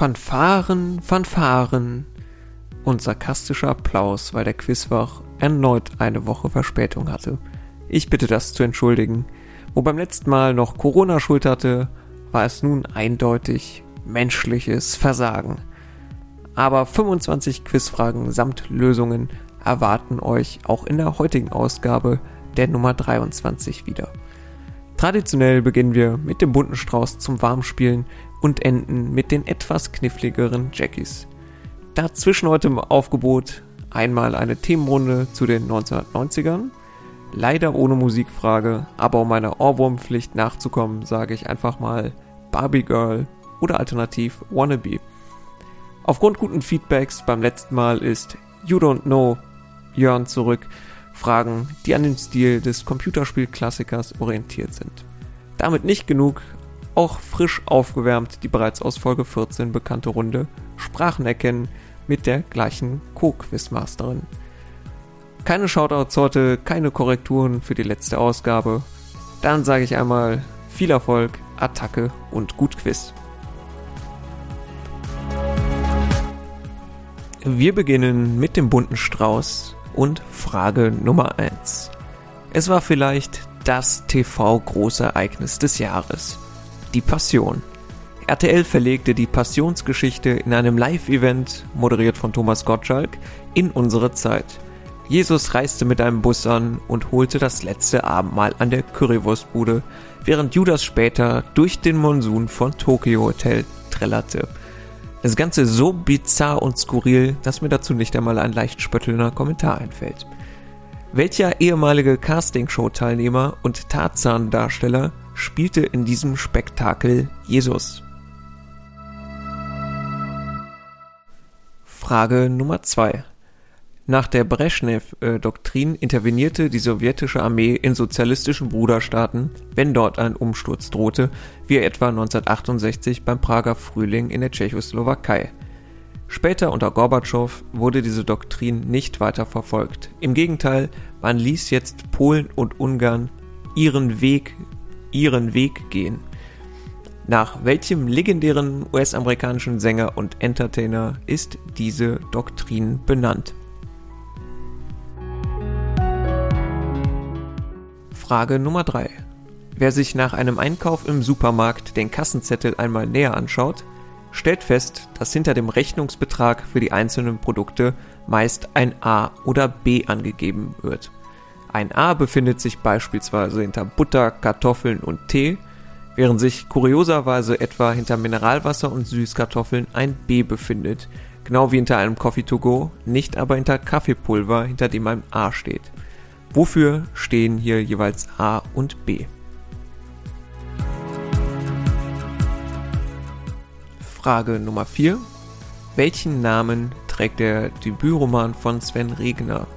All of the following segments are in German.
Fanfaren, Fanfaren und sarkastischer Applaus, weil der Quizwoch erneut eine Woche Verspätung hatte. Ich bitte das zu entschuldigen. Wo beim letzten Mal noch Corona Schuld hatte, war es nun eindeutig menschliches Versagen. Aber 25 Quizfragen samt Lösungen erwarten euch auch in der heutigen Ausgabe der Nummer 23 wieder. Traditionell beginnen wir mit dem bunten Strauß zum Warmspielen und enden mit den etwas kniffligeren Jackies. Dazwischen heute im Aufgebot einmal eine Themenrunde zu den 1990ern. Leider ohne Musikfrage, aber um meiner Ohrwurmpflicht nachzukommen, sage ich einfach mal Barbie Girl oder alternativ Wannabe. Aufgrund guten Feedbacks beim letzten Mal ist You Don't Know Jörn zurück. Fragen, die an den Stil des Computerspielklassikers orientiert sind. Damit nicht genug, auch frisch aufgewärmt die bereits aus Folge 14 bekannte Runde Sprachen erkennen mit der gleichen Co-Quizmasterin. Keine Shoutouts heute, keine Korrekturen für die letzte Ausgabe. Dann sage ich einmal viel Erfolg, Attacke und gut Quiz. Wir beginnen mit dem bunten Strauß und Frage Nummer 1. Es war vielleicht das TV-Großereignis des Jahres. Die Passion. RTL verlegte die Passionsgeschichte in einem Live-Event, moderiert von Thomas Gottschalk, in unsere Zeit. Jesus reiste mit einem Bus an und holte das letzte Abendmahl an der Currywurstbude, während Judas später durch den Monsun von Tokyo Hotel trällerte. Das Ganze so bizarr und skurril, dass mir dazu nicht einmal ein leicht spöttelnder Kommentar einfällt. Welcher ehemalige Castingshow-Teilnehmer und Tarzan-Darsteller spielte in diesem Spektakel Jesus? Frage Nummer 2. Nach der Brezhnev-Doktrin intervenierte die sowjetische Armee in sozialistischen Bruderstaaten, wenn dort ein Umsturz drohte, wie etwa 1968 beim Prager Frühling in der Tschechoslowakei. Später unter Gorbatschow wurde diese Doktrin nicht weiter verfolgt. Im Gegenteil, man ließ jetzt Polen und Ungarn ihren Weg, ihren Weg gehen. Nach welchem legendären US-amerikanischen Sänger und Entertainer ist diese Doktrin benannt? Frage Nummer 3. Wer sich nach einem Einkauf im Supermarkt den Kassenzettel einmal näher anschaut, stellt fest, dass hinter dem Rechnungsbetrag für die einzelnen Produkte meist ein A oder B angegeben wird. Ein A befindet sich beispielsweise hinter Butter, Kartoffeln und Tee, während sich kurioserweise etwa hinter Mineralwasser und Süßkartoffeln ein B befindet, genau wie hinter einem Coffee to go, nicht aber hinter Kaffeepulver, hinter dem ein A steht. Wofür stehen hier jeweils A und B? Frage Nummer 4. Welchen Namen trägt der Debütroman von Sven Regner?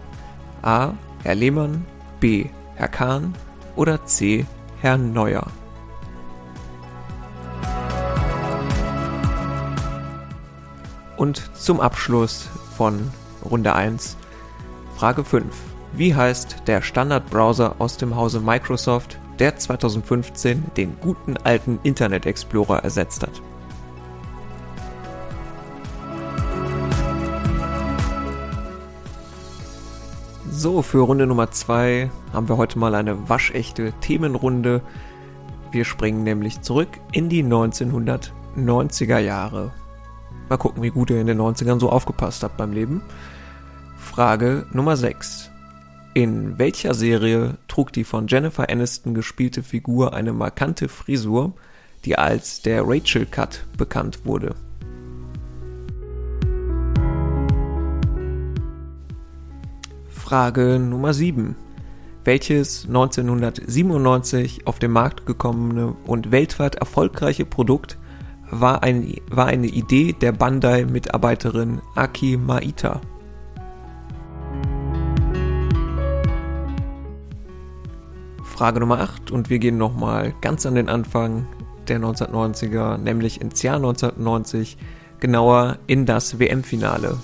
A. Herr Lehmann, B. Herr Kahn oder C. Herr Neuer? Und zum Abschluss von Runde 1 Frage 5. Wie heißt der Standardbrowser aus dem Hause Microsoft, der 2015 den guten alten Internet Explorer ersetzt hat? So, für Runde Nummer 2 haben wir heute mal eine waschechte Themenrunde. Wir springen nämlich zurück in die 1990er Jahre. Mal gucken, wie gut ihr in den 90ern so aufgepasst habt beim Leben. Frage Nummer 6. In welcher Serie trug die von Jennifer Aniston gespielte Figur eine markante Frisur, die als der Rachel Cut bekannt wurde? Frage Nummer 7. Welches 1997 auf den Markt gekommene und weltweit erfolgreiche Produkt war, ein, war eine Idee der Bandai-Mitarbeiterin Aki Maita? Frage Nummer 8 und wir gehen nochmal ganz an den Anfang der 1990er, nämlich ins Jahr 1990, genauer in das WM-Finale.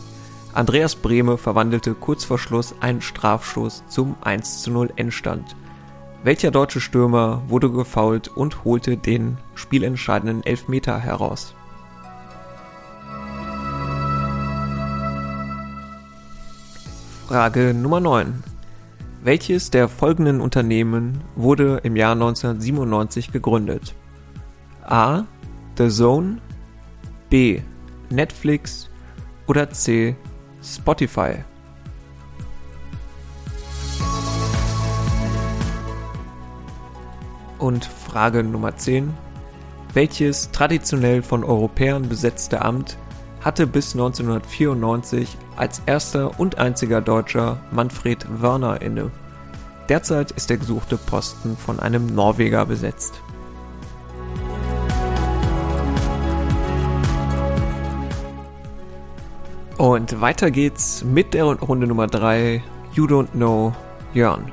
Andreas Brehme verwandelte kurz vor Schluss einen Strafstoß zum 1:0 Endstand. Welcher deutsche Stürmer wurde gefoult und holte den spielentscheidenden Elfmeter heraus? Frage Nummer 9. Welches der folgenden Unternehmen wurde im Jahr 1997 gegründet? A. The Zone, B. Netflix oder C. Spotify? Und Frage Nummer 10. Welches traditionell von Europäern besetzte Amt hatte bis 1994 als erster und einziger Deutscher Manfred Wörner inne. Derzeit ist der gesuchte Posten von einem Norweger besetzt. Und weiter geht's mit der Runde Nummer 3, You Don't Know Jörn.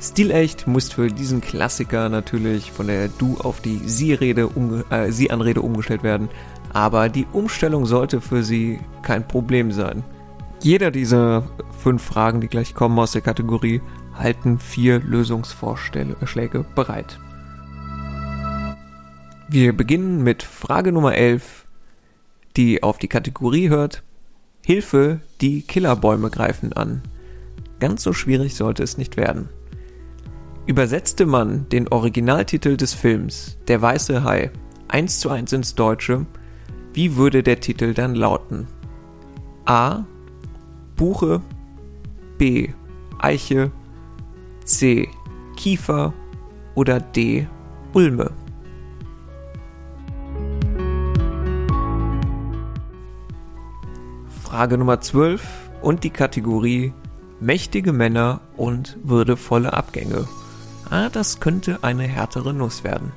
Stilecht muss für diesen Klassiker natürlich von der Du auf die Sie-Rede umge äh, Sie-Anrede umgestellt werden, aber die Umstellung sollte für Sie kein Problem sein. Jeder dieser fünf Fragen, die gleich kommen aus der Kategorie, halten vier Lösungsvorschläge bereit. Wir beginnen mit Frage Nummer 11, die auf die Kategorie hört Hilfe, die Killerbäume greifen an. Ganz so schwierig sollte es nicht werden. Übersetzte man den Originaltitel des Films Der weiße Hai eins zu eins ins Deutsche, wie würde der Titel dann lauten? A. Buche B. Eiche C. Kiefer oder D. Ulme? Frage Nummer 12 und die Kategorie Mächtige Männer und würdevolle Abgänge. Ah, das könnte eine härtere Nuss werden.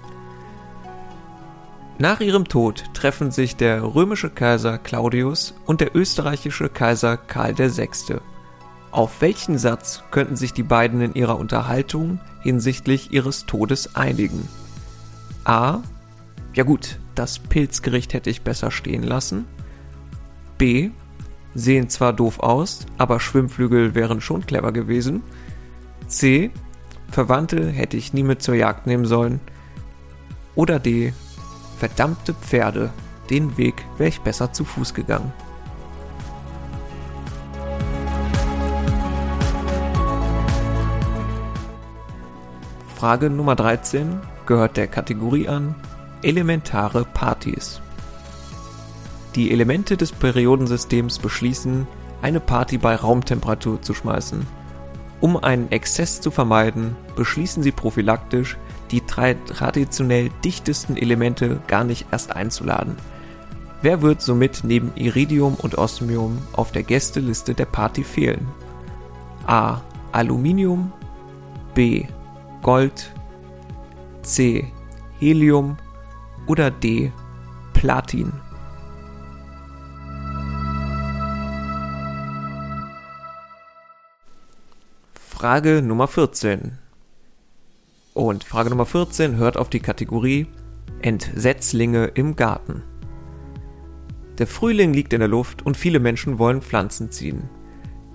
Nach ihrem Tod treffen sich der römische Kaiser Claudius und der österreichische Kaiser Karl VI. Auf welchen Satz könnten sich die beiden in ihrer Unterhaltung hinsichtlich ihres Todes einigen? A. Ja gut, das Pilzgericht hätte ich besser stehen lassen. B. Sehen zwar doof aus, aber Schwimmflügel wären schon clever gewesen. C. Verwandte hätte ich nie mit zur Jagd nehmen sollen. Oder D. Verdammte Pferde, den Weg wäre ich besser zu Fuß gegangen. Frage Nummer 13 gehört der Kategorie an Elementare Partys. Die Elemente des Periodensystems beschließen, eine Party bei Raumtemperatur zu schmeißen. Um einen Exzess zu vermeiden, beschließen sie prophylaktisch, die drei traditionell dichtesten Elemente gar nicht erst einzuladen. Wer wird somit neben Iridium und Osmium auf der Gästeliste der Party fehlen? A. Aluminium B. Gold C. Helium oder D. Platin Frage Nummer 14. Und Frage Nummer 14 hört auf die Kategorie Entsetzlinge im Garten. Der Frühling liegt in der Luft und viele Menschen wollen Pflanzen ziehen.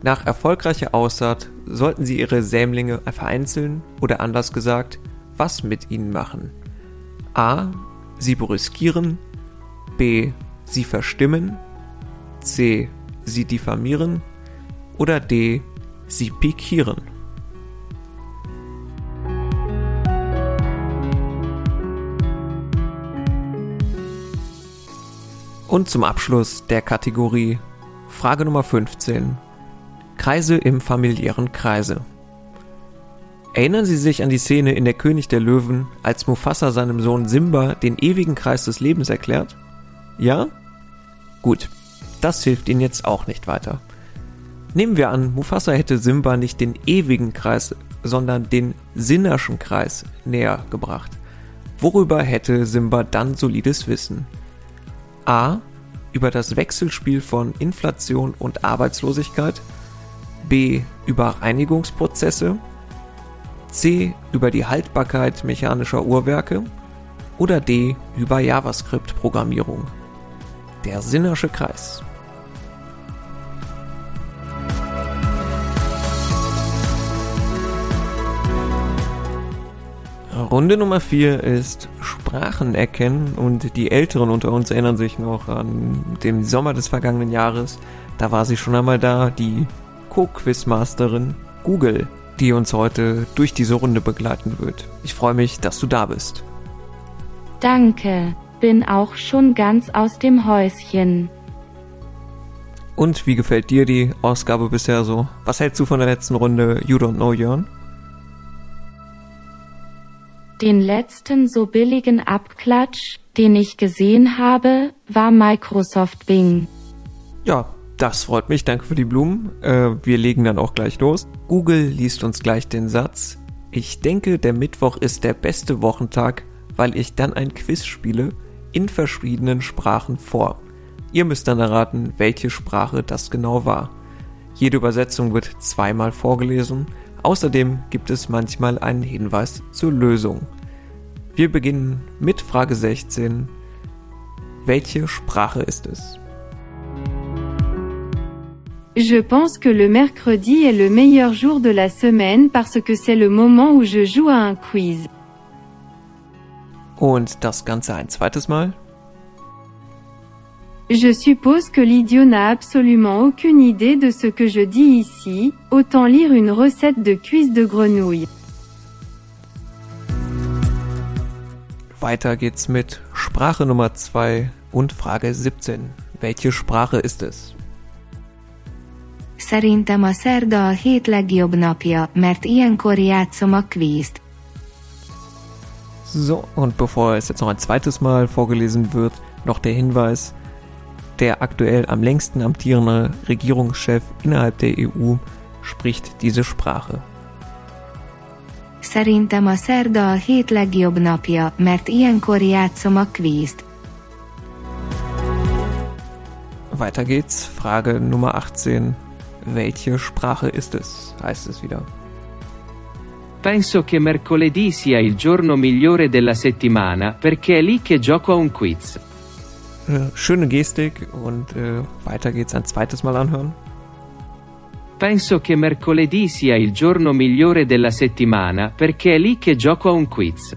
Nach erfolgreicher Aussaat sollten sie ihre Sämlinge vereinzeln oder anders gesagt, was mit ihnen machen. A. Sie brüskieren. B. Sie verstimmen. C. Sie diffamieren. Oder D. Sie pikieren. Und zum Abschluss der Kategorie Frage Nummer 15. Kreise im familiären Kreise. Erinnern Sie sich an die Szene in Der König der Löwen, als Mufasa seinem Sohn Simba den ewigen Kreis des Lebens erklärt? Ja? Gut, das hilft Ihnen jetzt auch nicht weiter. Nehmen wir an, Mufasa hätte Simba nicht den ewigen Kreis, sondern den Sinnerschen Kreis näher gebracht. Worüber hätte Simba dann solides Wissen? A. Über das Wechselspiel von Inflation und Arbeitslosigkeit. B. Über Reinigungsprozesse. C. Über die Haltbarkeit mechanischer Uhrwerke. Oder D. Über JavaScript-Programmierung. Der Sinnersche Kreis. Runde Nummer 4 ist Sprachen erkennen und die Älteren unter uns erinnern sich noch an den Sommer des vergangenen Jahres. Da war sie schon einmal da, die Co-Quizmasterin Google, die uns heute durch diese Runde begleiten wird. Ich freue mich, dass du da bist. Danke, bin auch schon ganz aus dem Häuschen. Und wie gefällt dir die Ausgabe bisher so? Was hältst du von der letzten Runde You Don't Know Jörn? Den letzten so billigen Abklatsch, den ich gesehen habe, war Microsoft Bing. Ja, das freut mich. Danke für die Blumen. Äh, wir legen dann auch gleich los. Google liest uns gleich den Satz. Ich denke, der Mittwoch ist der beste Wochentag, weil ich dann ein Quiz spiele in verschiedenen Sprachen vor. Ihr müsst dann erraten, welche Sprache das genau war. Jede Übersetzung wird zweimal vorgelesen Außerdem gibt es manchmal einen Hinweis zur Lösung. Wir beginnen mit Frage 16. Welche Sprache ist es? Je pense que le mercredi est le meilleur jour de la semaine parce que c'est le moment où je joue à un quiz. Und das Ganze ein zweites Mal? Je suppose que l'idiot n'a absolument aucune idée de ce que je dis ici, autant lire une recette de cuisse de grenouille. Weiter geht's mit Sprache Nummer 2 und Frage 17. Welche Sprache ist es? Szerintem a szerda a hét legjobb napja, mert ilyenkor játszom a kvízt. So, und bevor es jetzt noch ein zweites Mal vorgelesen wird, noch der Hinweis, der aktuell am längsten amtierende Regierungschef innerhalb der EU spricht diese Sprache. Szerintem a szerda a hét legjobb napja, mert ilyenkor játszom a kvízt. Weiter geht's. Frage Nummer 18. Welche Sprache ist es? Heißt es wieder. Penso che mercoledì sia il giorno migliore della settimana perché è lì che gioco a un quiz. Äh, schöne Gestik und äh, weiter geht's ein zweites Mal anhören. Penso che mercoledì sia il giorno migliore della settimana perché è lì che gioco a un quiz.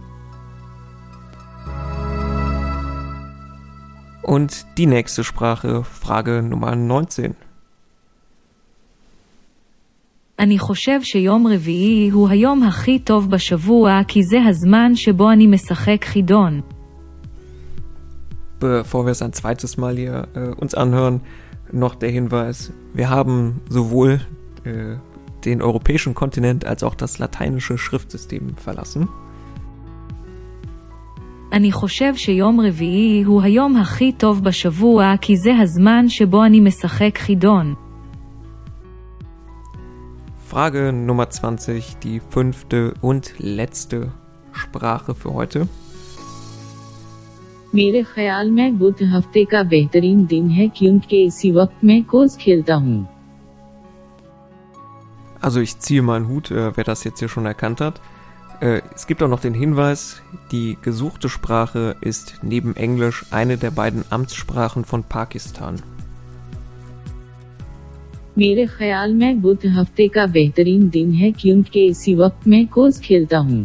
Und die nächste Sprache, Frage Nummer 19. אני חושב שיום רביעי הוא היום הכי טוב בשבוע כי זה הזמן שבו אני משחק חידון. bevor wir es ein zweites Mal hier äh, uns anhören, noch der Hinweis, wir haben sowohl äh, den europäischen Kontinent als auch das lateinische Schriftsystem verlassen. אני חושב שיום רביעי הוא היום הכי טוב בשבוע כי זה הזמן שבו אני משחק חידון. Frage Nummer 20, die fünfte und letzte Sprache für heute. मेरे ख्याल में बुध हफ्ते का बेहतरीन दिन है क्योंकि इसी वक्त मैं कोस खेलता हूँ Also ich ziehe meinen Hut, äh, wer das jetzt hier schon erkannt hat. Äh, es gibt auch noch den Hinweis, die gesuchte Sprache ist neben Englisch eine der beiden Amtssprachen von Pakistan. मेरे ख्याल में बुध हफ्ते का बेहतरीन दिन है क्योंकि इसी वक्त मैं कोस खेलता हूँ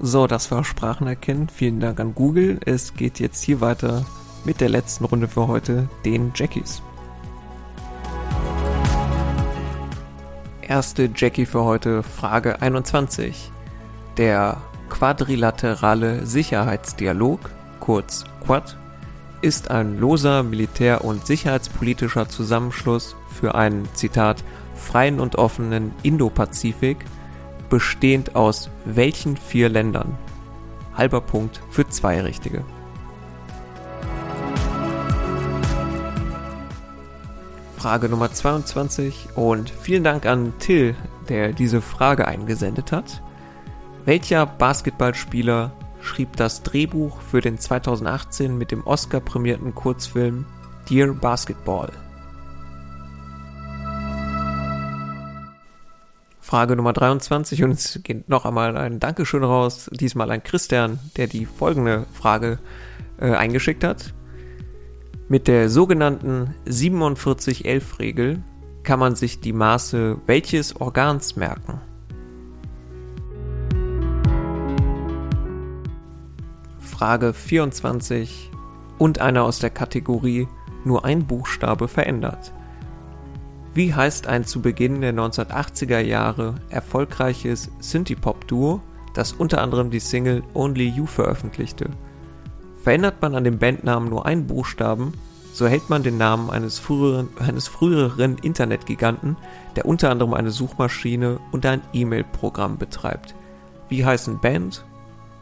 so, das war Sprachenerkennen. Vielen Dank an Google. Es geht jetzt hier weiter mit der letzten Runde für heute, den Jackies. Erste Jackie für heute, Frage 21. Der quadrilaterale Sicherheitsdialog, kurz Quad, ist ein loser militär- und sicherheitspolitischer Zusammenschluss für einen, Zitat, freien und offenen Indo-Pazifik, bestehend aus welchen vier Ländern? Halber Punkt für zwei Richtige. Frage Nummer 22 und vielen Dank an Till, der diese Frage eingesendet hat. Welcher Basketballspieler schrieb das Drehbuch für den 2018 mit dem Oscar prämierten Kurzfilm Dear Basketball? Frage Nummer 23 und es geht noch einmal ein Dankeschön raus, diesmal an Christian, der die folgende Frage äh, eingeschickt hat. Mit der sogenannten 4711-Regel kann man sich die Maße welches Organs merken? Frage 24 und einer aus der Kategorie nur ein Buchstabe verändert. Wie heißt ein zu Beginn der 1980er Jahre erfolgreiches Synthie-Pop-Duo, das unter anderem die Single Only You veröffentlichte? Verändert man an dem Bandnamen nur einen Buchstaben, so hält man den Namen eines früheren, eines früheren Internetgiganten, der unter anderem eine Suchmaschine und ein E-Mail-Programm betreibt. Wie heißen Band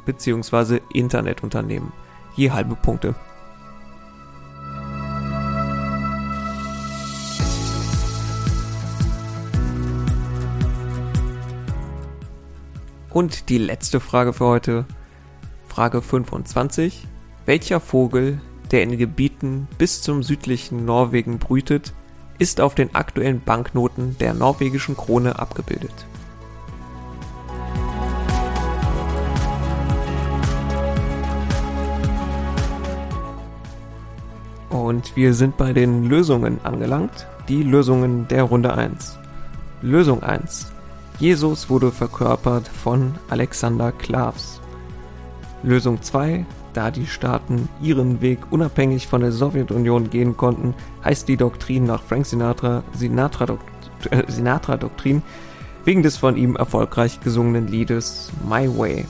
bzw. Internetunternehmen? Je halbe Punkte. Und die letzte Frage für heute, Frage 25. Welcher Vogel, der in Gebieten bis zum südlichen Norwegen brütet, ist auf den aktuellen Banknoten der norwegischen Krone abgebildet? Und wir sind bei den Lösungen angelangt. Die Lösungen der Runde 1. Lösung 1. Jesus wurde verkörpert von Alexander Klavs. Lösung 2. Da die Staaten ihren Weg unabhängig von der Sowjetunion gehen konnten, heißt die Doktrin nach Frank Sinatra Sinatra-Doktrin äh, Sinatra wegen des von ihm erfolgreich gesungenen Liedes My Way.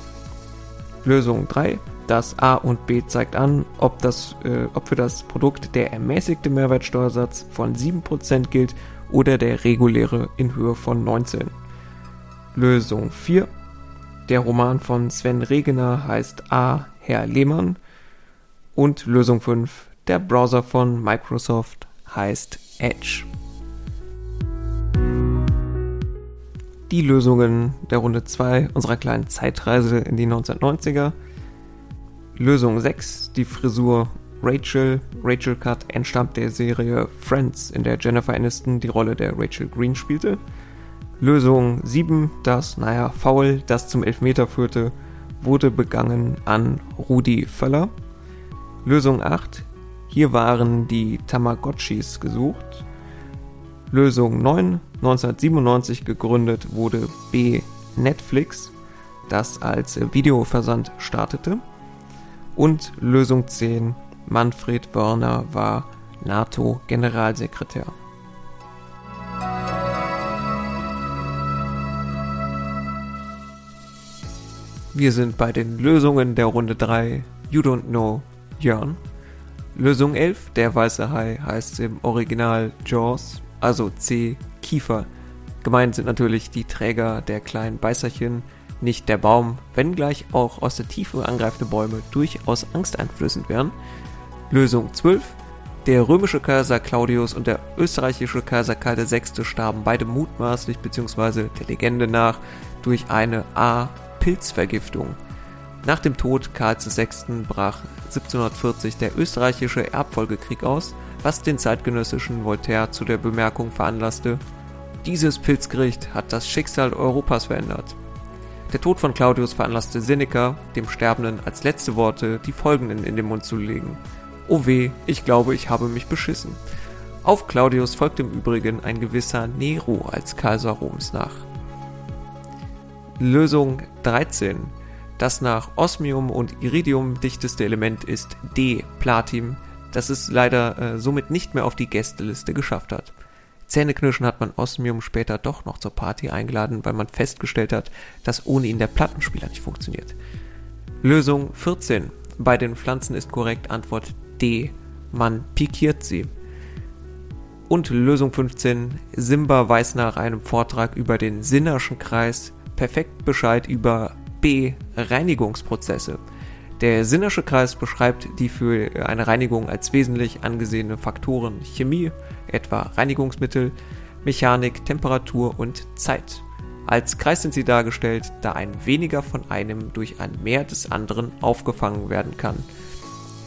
Lösung 3. Das A und B zeigt an, ob, das, äh, ob für das Produkt der ermäßigte Mehrwertsteuersatz von 7% gilt oder der reguläre in Höhe von 19%. Lösung 4. Der Roman von Sven Regener heißt A. Herr Lehmann. Und Lösung 5. Der Browser von Microsoft heißt Edge. Die Lösungen der Runde 2 unserer kleinen Zeitreise in die 1990er. Lösung 6. Die Frisur Rachel. Rachel Cut entstammt der Serie Friends, in der Jennifer Aniston die Rolle der Rachel Green spielte. Lösung 7, das, naja, Foul, das zum Elfmeter führte, wurde begangen an Rudi Völler. Lösung 8, hier waren die Tamagotchis gesucht. Lösung 9, 1997 gegründet wurde B Netflix, das als Videoversand startete. Und Lösung 10, Manfred Wörner war NATO-Generalsekretär. Wir sind bei den Lösungen der Runde 3 You Don't Know Jörn. Lösung 11, der weiße Hai, heißt im Original Jaws, also C, Kiefer. Gemeint sind natürlich die Träger der kleinen Beißerchen, nicht der Baum, wenngleich auch aus der Tiefe angreifende Bäume durchaus angsteinflößend wären. Lösung 12, der römische Kaiser Claudius und der österreichische Kaiser Karl VI. starben beide mutmaßlich bzw. der Legende nach durch eine A Pilzvergiftung. Nach dem Tod Karls VI. brach 1740 der österreichische Erbfolgekrieg aus, was den zeitgenössischen Voltaire zu der Bemerkung veranlasste, dieses Pilzgericht hat das Schicksal Europas verändert. Der Tod von Claudius veranlasste Seneca, dem Sterbenden als letzte Worte die folgenden in den Mund zu legen. Oh weh, ich glaube, ich habe mich beschissen. Auf Claudius folgte im Übrigen ein gewisser Nero als Kaiser Roms nach. Lösung 13. Das nach Osmium und Iridium dichteste Element ist D, Platin, das es leider äh, somit nicht mehr auf die Gästeliste geschafft hat. Zähneknirschen hat man Osmium später doch noch zur Party eingeladen, weil man festgestellt hat, dass ohne ihn der Plattenspieler nicht funktioniert. Lösung 14. Bei den Pflanzen ist korrekt Antwort D. Man pikiert sie. Und Lösung 15. Simba weiß nach einem Vortrag über den Sinnerschen Kreis perfekt Bescheid über B. Reinigungsprozesse. Der Sinnersche Kreis beschreibt die für eine Reinigung als wesentlich angesehene Faktoren Chemie, etwa Reinigungsmittel, Mechanik, Temperatur und Zeit. Als Kreis sind sie dargestellt, da ein weniger von einem durch ein mehr des anderen aufgefangen werden kann.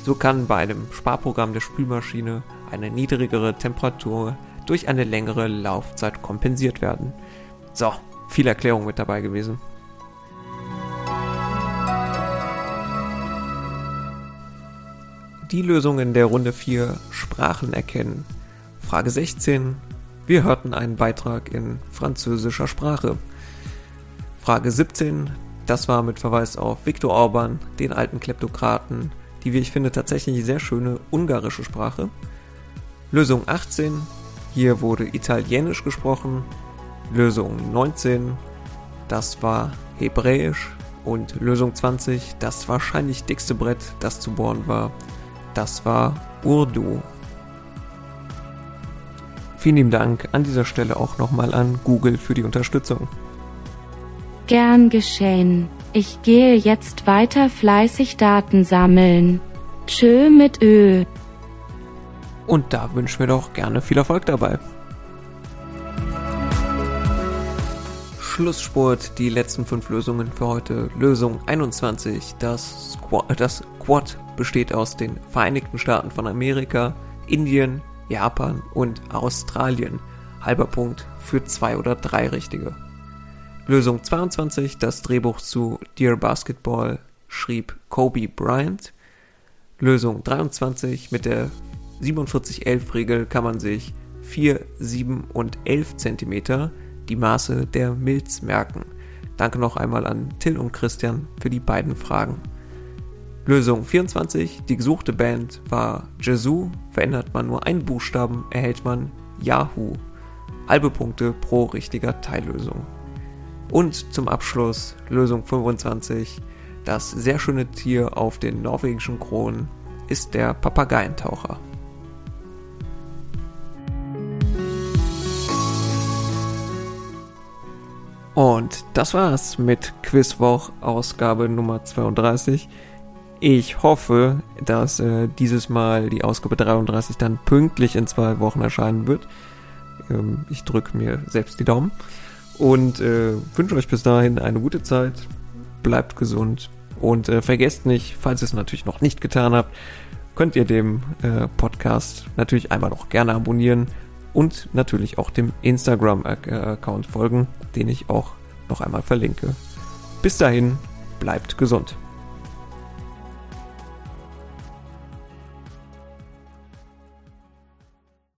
So kann bei einem Sparprogramm der Spülmaschine eine niedrigere Temperatur durch eine längere Laufzeit kompensiert werden. So, viel Erklärung mit dabei gewesen. Die Lösungen der Runde 4 Sprachen erkennen. Frage 16. Wir hörten einen Beitrag in französischer Sprache. Frage 17. Das war mit Verweis auf Viktor Orban, den alten Kleptokraten, die, wie ich finde, tatsächlich sehr schöne ungarische Sprache. Lösung 18. Hier wurde Italienisch gesprochen. Lösung 19, das war Hebräisch. Und Lösung 20, das wahrscheinlich dickste Brett, das zu bohren war, das war Urdu. Vielen lieben Dank an dieser Stelle auch nochmal an Google für die Unterstützung. Gern geschehen. Ich gehe jetzt weiter fleißig Daten sammeln. Tschö mit Ö. Und da wünschen wir doch gerne viel Erfolg dabei. Schlussspurt, die letzten fünf Lösungen für heute. Lösung 21. Das Squad, das Quad besteht aus den Vereinigten Staaten von Amerika, Indien, Japan und Australien. Halber Punkt für zwei oder drei richtige. Lösung 22. Das Drehbuch zu Dear Basketball schrieb Kobe Bryant. Lösung 23. Mit der 4711-Regel kann man sich 4, 7 und 11 Zentimeter die Maße der Milz merken. Danke noch einmal an Till und Christian für die beiden Fragen. Lösung 24. Die gesuchte Band war Jesu. Verändert man nur einen Buchstaben, erhält man Yahoo. Halbe Punkte pro richtiger Teillösung. Und zum Abschluss Lösung 25. Das sehr schöne Tier auf den norwegischen Kronen ist der Papageientaucher. Und das war's mit Quizwoch Ausgabe Nummer 32. Ich hoffe, dass äh, dieses Mal die Ausgabe 33 dann pünktlich in zwei Wochen erscheinen wird. Ähm, ich drücke mir selbst die Daumen und äh, wünsche euch bis dahin eine gute Zeit. Bleibt gesund und äh, vergesst nicht, falls ihr es natürlich noch nicht getan habt, könnt ihr dem äh, Podcast natürlich einmal noch gerne abonnieren und natürlich auch dem Instagram-Account folgen, den ich auch noch einmal verlinke. Bis dahin, bleibt gesund.